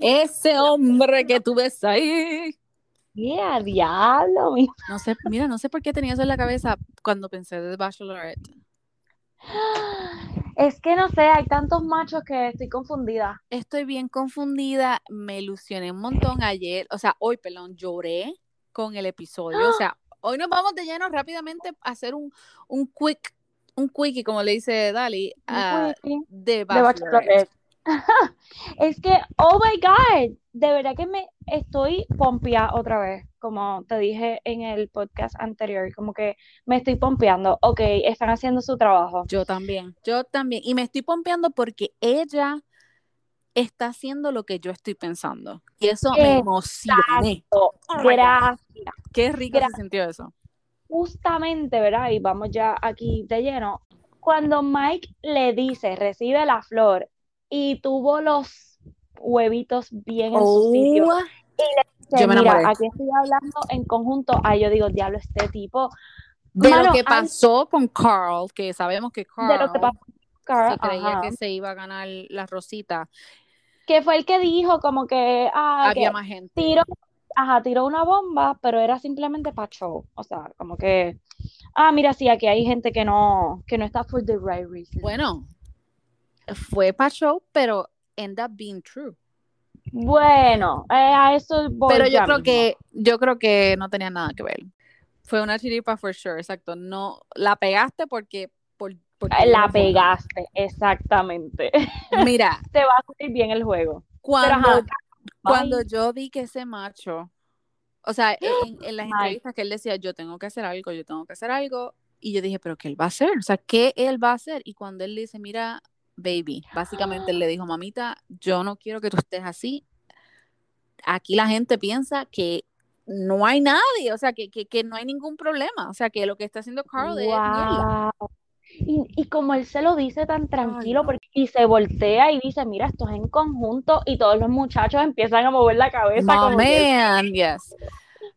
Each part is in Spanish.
Ese hombre que tú ves ahí. Yeah, diablo. mi- No sé, mira, no sé por qué tenía eso en la cabeza cuando pensé de Bachelorette. Es que no sé, hay tantos machos que estoy confundida. Estoy bien confundida, me ilusioné un montón ayer, o sea, hoy, perdón, lloré con el episodio, o sea, hoy nos vamos de lleno rápidamente a hacer un, un quick, un quickie, como le dice Dali, a Wiki The de Bachelorette. Es que, oh my God, de verdad que me estoy pompeada otra vez, como te dije en el podcast anterior, como que me estoy pompeando. Ok, están haciendo su trabajo. Yo también, yo también, y me estoy pompeando porque ella está haciendo lo que yo estoy pensando, y eso me emocioné. Oh. Gracias. Qué rico se sintió eso. Justamente, ¿verdad? Y vamos ya aquí de lleno. Cuando Mike le dice, recibe la flor y tuvo los huevitos bien en su sitio. Oh, dice, yo me mira, aquí estoy hablando en conjunto. Ahí yo digo, diablo, este tipo. de Mano, lo que pasó con Carl, que sabemos que Carl de lo que pasó con Carl, se creía ajá, que se iba a ganar la rosita, que fue el que dijo como que, ah, había que más gente. tiró, ajá, tiró una bomba, pero era simplemente para show. O sea, como que, ah, mira, sí, aquí hay gente que no, que no está for the right reason. Bueno, fue para show, pero end up being true. Bueno, eh, a eso voy Pero yo creo mismo. que, yo creo que no tenía nada que ver. Fue una chiripa for sure, exacto. No, la pegaste porque, por, porque Eh, La pegaste, exactamente. Mira, Te va a salir bien el juego. Cuando, cuando yo vi que ese macho, o sea, en, en las entrevistas que él decía, yo tengo que hacer algo, yo tengo que hacer algo, y yo dije, pero ¿qué él va a hacer? O sea, ¿qué él va a hacer? Y cuando él dice, mira, baby, básicamente él le dijo, mamita, yo no quiero que tú estés así. Aquí la gente piensa que no hay nadie, o sea, que, que, que no hay ningún problema, o sea, que lo que está haciendo Carl es mierda. Wow. Y, y como él se lo dice tan tranquilo, porque, y se voltea y dice, mira, esto es en conjunto, y todos los muchachos empiezan a mover la cabeza como que, man, yes.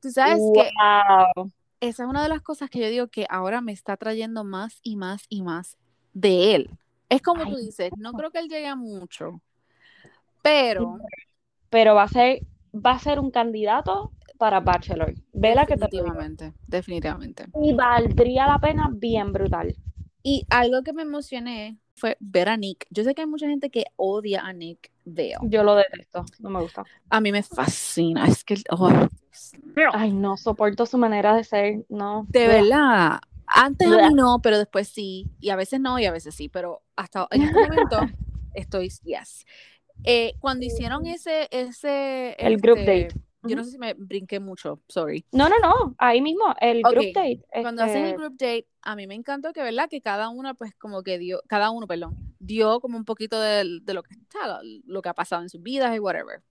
Tú sabes que wow. esa es una de las cosas que yo digo que ahora me está trayendo más y más y más de él. Es como tú dices, no creo que él llegue a mucho, pero Pero va a ser, va a ser un candidato para Bachelor. Vela que te definitivamente, definitivamente. Y valdría la pena bien brutal. Y algo que me emocioné fue ver a Nick. Yo sé que hay mucha gente que odia a Nick Vale. Yo lo detesto, no me gusta. A mí me fascina, es que, oh. Ay, no soporto su manera de ser, no. de verdad. Antes a mí no, pero después sí. Y a veces no, y a veces sí. Pero hasta en este momento estoy, yes. Eh, cuando hicieron ese, ese, El group este, date. yo no sé si me brinqué mucho, sorry. No, no, no, ahí mismo, el group Ok, date. Cuando hacen el este, group date, a mí me encantó que, ¿verdad? Que cada una, pues, como que dio, cada uno, perdón, dio como un poquito de, de lo que está, lo que ha pasado en sus vidas y whatever.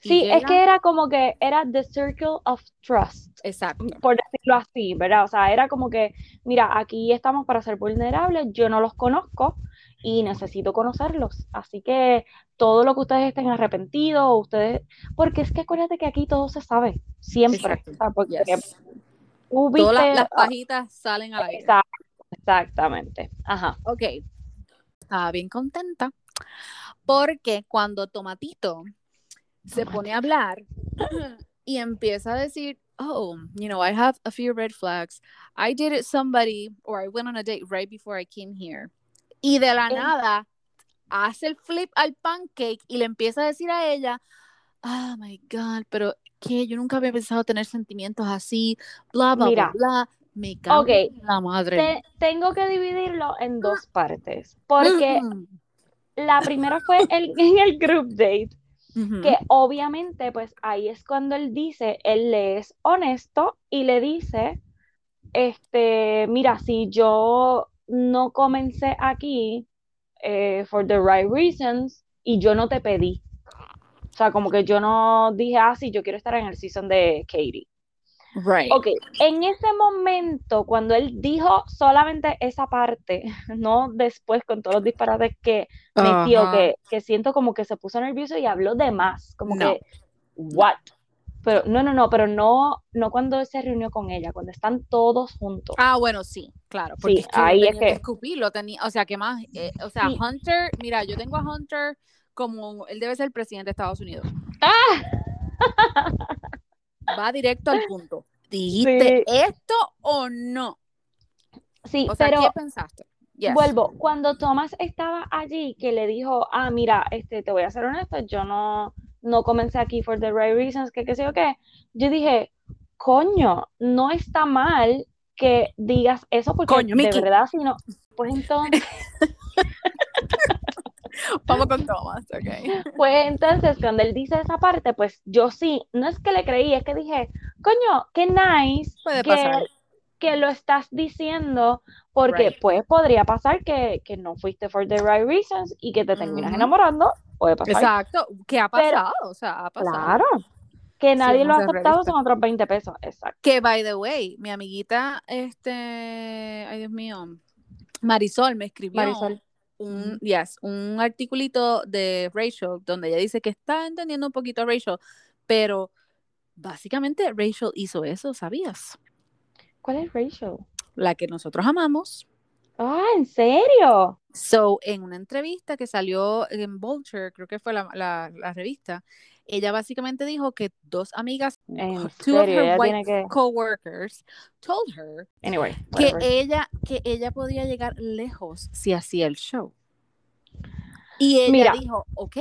Sí, es que era como que era the circle of trust, Exacto. por decirlo así, ¿verdad? O sea, era como que, mira, aquí estamos para ser vulnerables, yo no los conozco y necesito conocerlos. Así que todo lo que ustedes estén arrepentidos, ustedes, porque es que acuérdate que aquí todo se sabe, siempre. Exacto. O sea, porque Yes. tú Todas las, las pajitas salen al aire. Exacto, exactamente. Ajá. Ok. Estaba bien contenta porque cuando Tomatito se pone a hablar y empieza a decir, oh, you know, I have a few red flags. I dated somebody or I went on a date right before I came here. Y de la Eh. nada hace el flip al pancake y le empieza a decir a ella, oh my God, pero que yo nunca había pensado tener sentimientos así, bla, bla, Mira. bla, bla. Me cago Ok. en la madre. Te- tengo que dividirlo en dos partes, porque Mm. la primera fue el, en el group date, Que obviamente pues ahí es cuando él dice, él le es honesto y le dice, este, mira, si yo no comencé aquí eh, for the right reasons y yo no te pedí. O sea, como que yo no dije, ah, sí, yo quiero estar en el season de Katie. Right. Ok, en ese momento, cuando él dijo solamente esa parte, no después con todos los disparates que metió, que, que siento como que se puso nervioso y habló de más, como No. que, what? Pero no, no, no, pero no, no cuando él se reunió con ella, cuando están todos juntos. Ah, bueno, sí, claro. Porque Sí, es que ahí lo es tenía que que- escupir, lo tenía, o sea, ¿qué más? Eh, o sea, Sí. Hunter, mira, yo tengo a Hunter como él debe ser el presidente de Estados Unidos. ¡Ah! Va directo al punto. ¿Dijiste Sí. esto o no? Sí, O sea, pero ¿qué pensaste? Yes. vuelvo, cuando Thomas estaba allí, que le dijo, ah, mira, este, te voy a ser honesto, yo no, no comencé aquí for the right reasons, que qué sé yo qué, yo dije, coño, no está mal que digas eso, porque Coño, de verdad, si no, pues entonces, Vamos con Thomas, ok. pues entonces, cuando él dice esa parte, pues yo sí, no es que le creí, es que dije, coño, qué nice Puede que, pasar. que lo estás diciendo, porque Right. pues podría pasar que, que no fuiste for the right reasons y que te terminas enamorando, puede pasar. Exacto, ¿qué ha Pero- pasado? o sea, ha pasado. Claro, que nadie lo ha aceptado son otros 20 pesos, exacto. Que, by the way, mi amiguita, este, ay Dios mío, Marisol me escribió Marisol. Un, yes, un articulito de Rachel donde ella dice que está entendiendo un poquito a Rachel, pero básicamente Rachel hizo eso, ¿sabías? ¿Cuál es Rachel? La que nosotros amamos. Ah, ¿en serio? So, en una entrevista que salió en Vulture, creo que fue la, la- la revista, ella básicamente dijo que dos amigas, two of her white que... coworkers, told her Anyway, que ella, que ella podía llegar lejos si hacía el show. Y ella Mira. dijo, ok.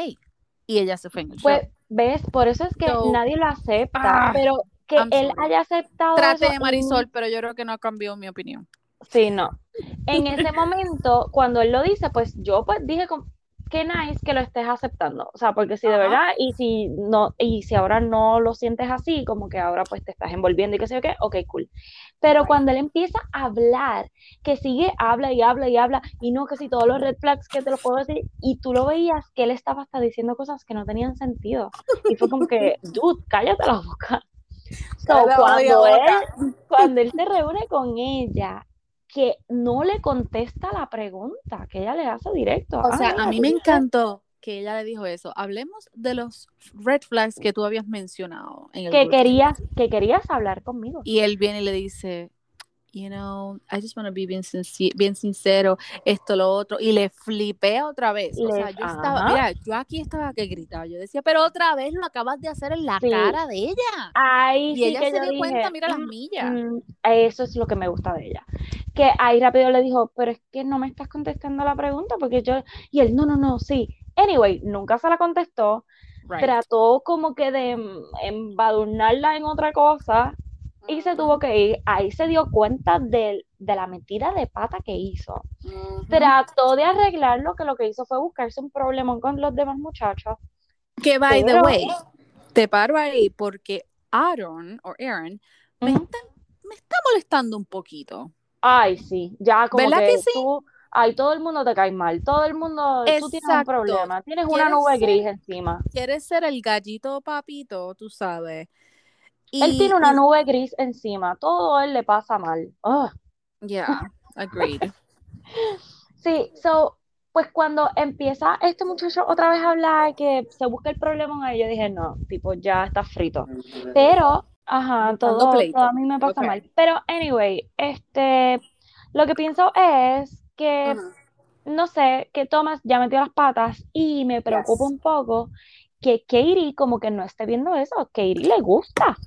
Y ella se fue en el Pues, show. ¿ves? Por eso es que So- nadie lo acepta, Ah, pero que I'm él sorry. haya aceptado Trate eso de y- Marisol, pero yo creo que no cambió mi opinión. Sí, no. En ese momento, cuando él lo dice, pues yo pues dije, qué nice que lo estés aceptando. O sea, porque si de Ajá. verdad, y si no, y si ahora no lo sientes así, como que ahora pues te estás envolviendo y qué sé yo qué, ok, cool. Pero Right. cuando él empieza a hablar, que sigue, habla y habla y habla, y no que si todos los red flags que te los puedo decir, y tú lo veías que él estaba hasta diciendo cosas que no tenían sentido. Y fue como que, dude, cállate la boca. So, cuando él, cuando él se reúne con ella, que no le contesta la pregunta que ella le hace directo. O Ah, sea, mira, a mí me encantó que ella le dijo eso. Hablemos de los red flags que tú habías mencionado en el que grupo. querías, que querías hablar conmigo. Y él viene y le dice, you know, I just want to be bien, sinci- bien sincero, esto, lo otro, y le flipea otra vez. O Le- sea, yo estaba, ajá. mira, yo aquí estaba que gritaba, yo decía, pero otra vez lo acabas de hacer en la Sí. cara de ella. Ahí Y sí ella que se dio dije, cuenta, mira las "Mm, millas. mm, eso es lo que me gusta de ella. Que ahí rápido le dijo, pero es que no me estás contestando la pregunta, porque yo, y él, no, no, no, sí. Anyway, nunca se la contestó, Right. trató como que de mm, embadurnarla en otra cosa, y se tuvo que ir. Ahí se dio cuenta de, de la metida de pata que hizo. Trató de arreglarlo, que lo que hizo fue buscarse un problema con los demás muchachos. Que by the way, te paro ahí porque Aaron o Aaron me, está, me está molestando un poquito. Ay, sí, ya como ¿Verdad que, que sí? tú, ay, todo el mundo te cae mal, todo el mundo, tú tienes un Exacto. problema, tienes una ¿Quieres nube ser- gris encima. Quieres ser el gallito papito, tú sabes. Él tiene una y- nube gris encima, todo él le pasa mal. Yeah, agreed. Sí, so, pues cuando empieza este muchacho otra vez a hablar, que se busca el problema en él, yo dije, no, tipo, ya está frito. Pero, ajá, todo, a mí me pasa mal. Pero, anyway, este, lo que pienso es que, no sé, que Thomas ya metió las patas y me preocupa Yes. un poco que Katie como que no esté viendo eso. Katie le gusta.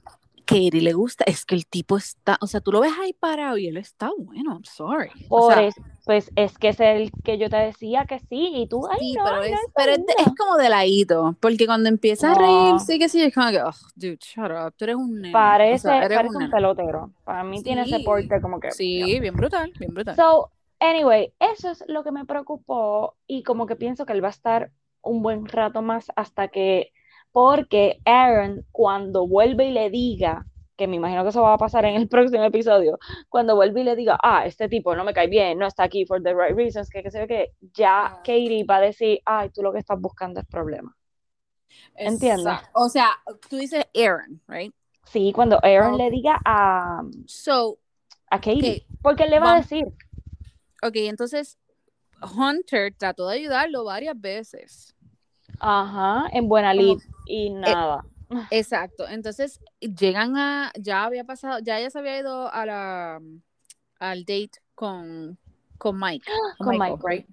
Katie le gusta, es que el tipo está, o sea, tú lo ves ahí parado y él está bueno, I'm sorry. O sea, eso, pues es que es el que yo te decía que sí, y tú, ay, sí, no, pero, es, no, pero es, es como de ladito, porque cuando empieza a No. reír, sí que sí, es como que, oh, dude, shut up, tú eres un nene. Parece, o sea, eres parece un un pelotero. Para mí tiene ese Sí. porte como que. Sí, bien brutal, bien brutal. So, anyway, eso es lo que me preocupó y como que pienso que él va a estar un buen rato más hasta que, porque Aaron cuando vuelve y le diga, que me imagino que eso va a pasar en el próximo episodio, cuando vuelve y le diga, ah, este tipo no me cae bien, no está aquí for the right reasons, que qué sé yo qué, ya Ah. Katie va a decir, ay, tú lo que estás buscando es problema. ¿entiendes? O sea, tú dices Aaron, right? Sí, cuando Aaron le diga a, So, a Katie, ok, porque él le va a decir, ok, entonces Hunter trató de ayudarlo varias veces. ajá, en buena lid y nada. Exacto. Entonces llegan a, ya había pasado, ya ella se había ido a la al date con, con Mike. Con Michael, Michael. right?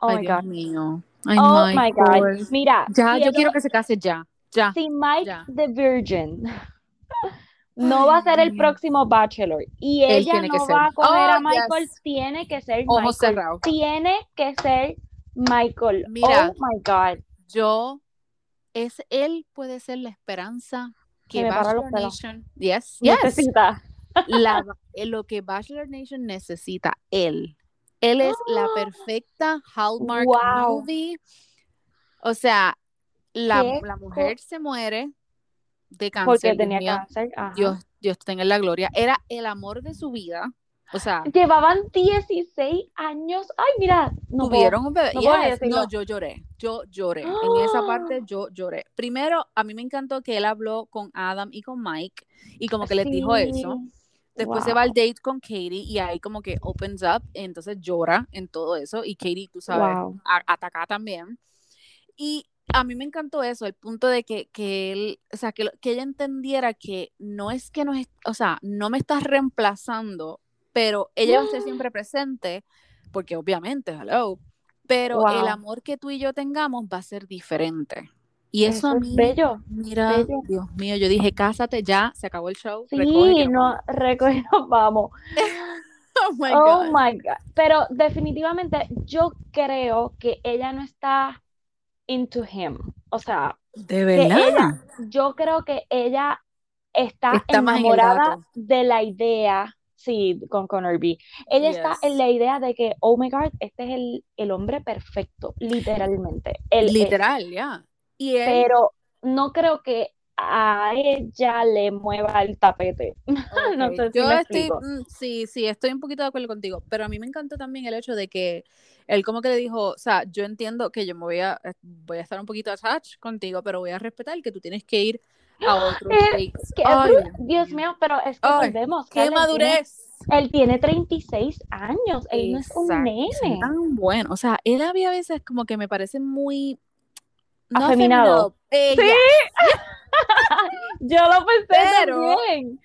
Oh Ay, my Dios God. mío. Ay, Oh my God. God. Mira, Ya, si yo quiero que se case ya. Ya. si Mike ya. the Virgin no va a ser el próximo Bachelor y ella no va a coger Oh, a Michael, yes. tiene que ser Michael. Tiene que ser Michael. Mira. Oh my God. Yo, es, él puede ser la esperanza que Bachelor. Nation, yes, yes, Necesita. la- eh, lo que Bachelor Nation necesita, él. Él es la perfecta Hallmark Wow. movie. O sea, la, la mujer se muere de cáncer. Porque tenía cáncer. ajá. Dios, Dios tenga en la gloria. Era el amor de su vida. O sea, Llevaban 16 años. Ay, mira, no puedo. tuvieron un bebé. no Yes, no, yo lloré. Yo lloré. En esa ¡Ah! parte yo lloré. Primero, a mí me encantó que él habló con Adam y con Mike y como que les dijo eso. Después se va al date con Katie y ahí como que opens up, entonces llora en todo eso y Katie, tú sabes, Wow. ataca también. Y a mí me encantó eso, el punto de que, que él, o sea, que, que ella entendiera que no es que nos, est- o sea, no me estás reemplazando, pero ella va a estar siempre presente, porque obviamente, hello, pero el amor que tú y yo tengamos va a ser diferente. Y eso, a mí, es bello. mira, bello. Dios mío, yo dije, cásate ya, se acabó el show, Sí, no, vamos". recoge, vamos. Oh my Oh God. my God. Pero definitivamente yo creo que ella no está into him. O sea, De verdad. ella, yo creo que ella está enamorada de la idea, sí, con Connor B. Ella está en la idea de que, oh my God, este es el, el hombre perfecto, literalmente. Él. Literal, ya. Y él, Pero no creo que a ella le mueva el tapete. no ok, sé si yo me estoy, mm, sí, sí, estoy un poquito de acuerdo contigo, pero a mí me encantó también el hecho de que él como que le dijo, o sea, yo entiendo que yo me voy a, eh, voy a estar un poquito attached contigo, pero voy a respetar que tú tienes que ir a otros Eh, Ay, Dios mío. pero es que Ay, volvemos. ¡Qué él tiene- madurez! Él tiene 36 años, él no es un Exacto, nene. tan bueno. O sea, él había veces como que me parece muy no Afeminado. Eh, Sí. Yo lo pensé Pero- también.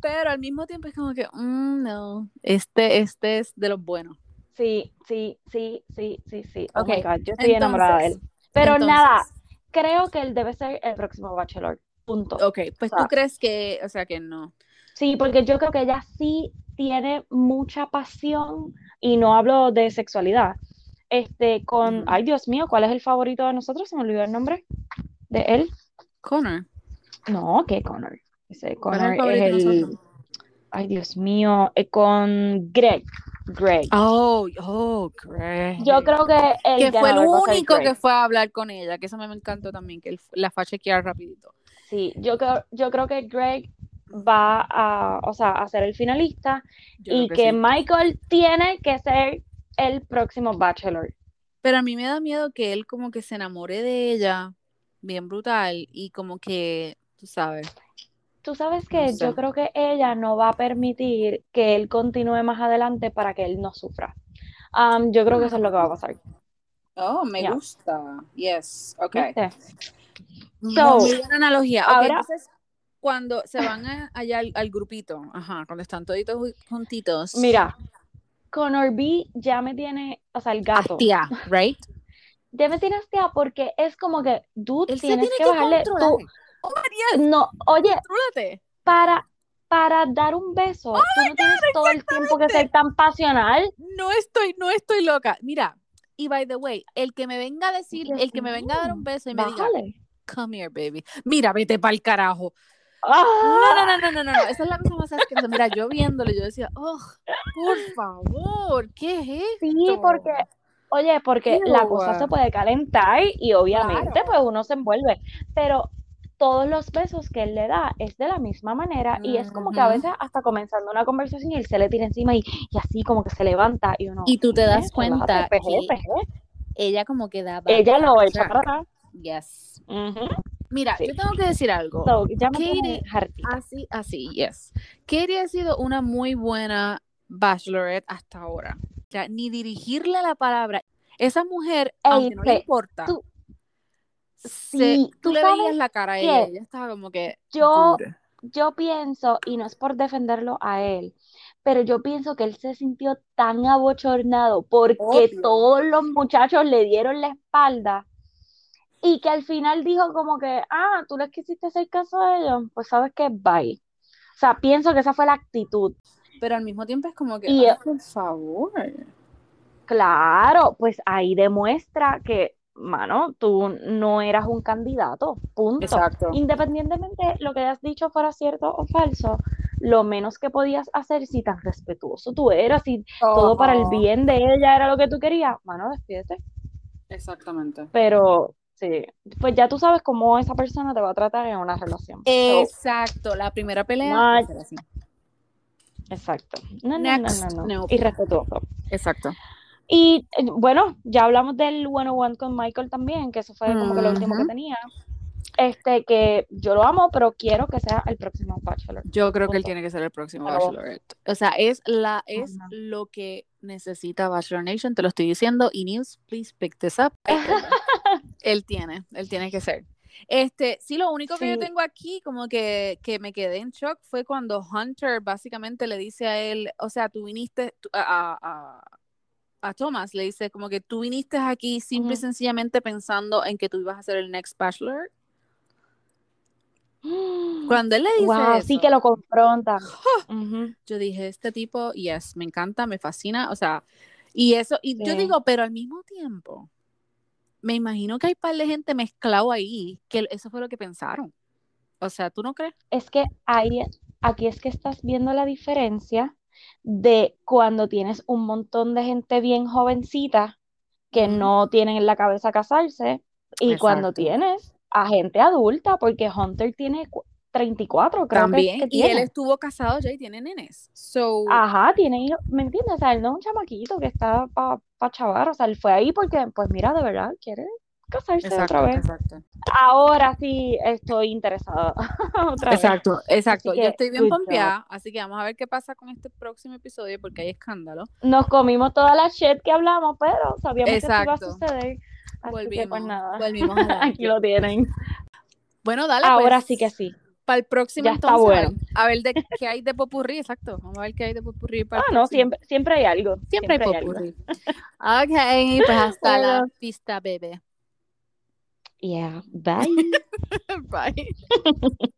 pero al mismo tiempo es como que, mm, no, este, este es de los buenos. Sí, sí, sí, sí, sí, sí. Oh Ok, God, yo estoy enamorada de él. Entonces, Pero entonces, nada, creo que él debe ser el próximo Bachelor. Punto. Ok, pues O sea, tú crees que, o sea, que no. Sí, porque yo creo que ella sí tiene mucha pasión y no hablo de sexualidad. Este, con, ay Dios mío, ¿cuál es el favorito de nosotros? Se me olvidó el nombre de él. Connor. No, ¿qué Connor? Ese ¿Cuál es Connor el es el, nosotros? ay Dios mío, eh, con Greg. Greg. Oh, oh, Greg. Yo creo que el que fue el único que fue a hablar con ella, que eso me encantó también, que él la fue a chequear rapidito. Sí, yo creo, yo creo que Greg va a, o sea, a ser el finalista Yo y que sí. Michael tiene que ser el próximo Bachelor. Pero a mí me da miedo que él como que se enamore de ella, bien brutal, y como que, tú sabes. Tú sabes No que sé. yo creo que ella no va a permitir que él continúe más adelante para que él no sufra. Um, yo creo que eso es lo que va a pasar. Oh, me gusta. Yes, ok. ¿Viste? Muy So, buena analogía. Ahora- entonces, cuando se van a- allá al, al grupito, ajá, cuando están toditos ju- juntitos. Mira, Connor B ya me tiene, o sea, el gato, right? ya me tiene hostia porque es como que, Él se tienes tiene que que bajarle tú. Oh, María, No, oye, para, para dar un beso, tú no tienes todo el tiempo que ser tan pasional. No estoy, no estoy loca. Mira, y by the way, el que me venga a decir, el que me venga a dar un beso y me diga. Come here, baby. Mira, vete pa'l carajo. Ah, No, no, no, no, no, no, no. Esa es la cosa más asquerosa. Mira, yo viéndole, yo decía, oh, por favor, ¿qué es esto? Sí, porque, oye, porque la cosa se puede calentar y obviamente Claro. pues uno se envuelve, pero todos los besos que él le da es de la misma manera y es como que a veces hasta comenzando una conversación y él se le tira encima y, y así como que se levanta y uno, Y tú te das "Relájate, cuenta peje, que peje". ella como que daba. ella lo echa para atrás. Yes. Mira, Sí. yo tengo que decir algo. So, Katie-. Así, así, yes. Katie ha sido una muy buena bachelorette hasta ahora. O sea, ni dirigirle la palabra. Esa mujer, Ey, aunque no le importa, tú- se- Sí, tú ¿tú le veías la cara a ella, ella estaba como que Yo- yo pienso, y no es por defenderlo a él, pero yo pienso que él se sintió tan abochornado porque Obvio. todos los muchachos le dieron la espalda y que al final dijo como que, ah, tú les quisiste hacer caso a ellos, pues sabes que bye. O sea, pienso que esa fue la actitud. Pero al mismo tiempo es como que, Y- ay, por favor. Claro, pues ahí demuestra que, mano, tú no eras un candidato, punto. Exacto. Independientemente lo que hayas dicho fuera cierto o falso, lo menos que podías hacer si tan respetuoso tú eras, si todo para el bien de ella era lo que tú querías, mano, despídete. Exactamente. Pero sí, pues ya tú sabes cómo esa persona te va a tratar en una relación. So, Exacto. La primera pelea. así. exacto. No, no, Next. no, no, no. No. Irrespetuoso. Exacto. Y eh, bueno, ya hablamos del 101 con Michael también, que eso fue como que lo último que tenía. Este, que yo lo amo, pero quiero que sea el próximo Bachelor. Yo creo que él tiene que ser el próximo Pero- Bachelorette. O sea, es la es lo que necesita Bachelor Nation, te lo estoy diciendo. Y News, please pick this up. él tiene, él tiene que ser. Este, sí, lo único que yo tengo aquí, como que, que me quedé en shock, fue cuando Hunter básicamente le dice a él, o sea, tú viniste tú- a, a, a- Thomas, le dice como que tú viniste aquí simple y sencillamente pensando en que tú ibas a ser el next Bachelor. Cuando él le dice Wow, eso, sí que lo confronta. Yo dije, este tipo, yes, me encanta, me fascina, o sea, y eso, y yo digo, pero al mismo tiempo, me imagino que hay par de gente mezclado ahí, que eso fue lo que pensaron. O sea, ¿tú no crees? Es que ahí, aquí es que estás viendo la diferencia de cuando tienes un montón de gente bien jovencita que no tienen en la cabeza casarse y cuando tienes a gente adulta, porque Hunter tiene cu- 34, creo que- También, que y él estuvo casado ya y tiene nenes. So, Ajá, tiene hijos, ¿me entiendes? O sea, él no es un chamaquito que está para pa chavar, o sea, él fue ahí porque, pues mira, de verdad, quiere casarse exacto, otra vez. exacto. Ahora sí estoy interesada otra vez. Exacto, exacto. Así Yo que, estoy bien pompeada, así que vamos a ver qué pasa con este próximo episodio porque hay escándalo. Nos comimos toda la shit que hablamos, pero sabíamos que esto iba a Exacto. suceder. Así que pues Volvimos, nada, volvimos aquí lo tienen. Bueno, dale, Ahora pues, sí que sí. Para el próximo Ya está entonces, a bueno. ver- a ver de qué hay de popurrí, exacto. Vamos a ver qué hay de popurrí para Ah, el no, siempre, siempre hay algo. Siempre hay Siempre hay algo. popurrí. Ok, pues hasta la pista, bebé. Yeah, bye. Bye.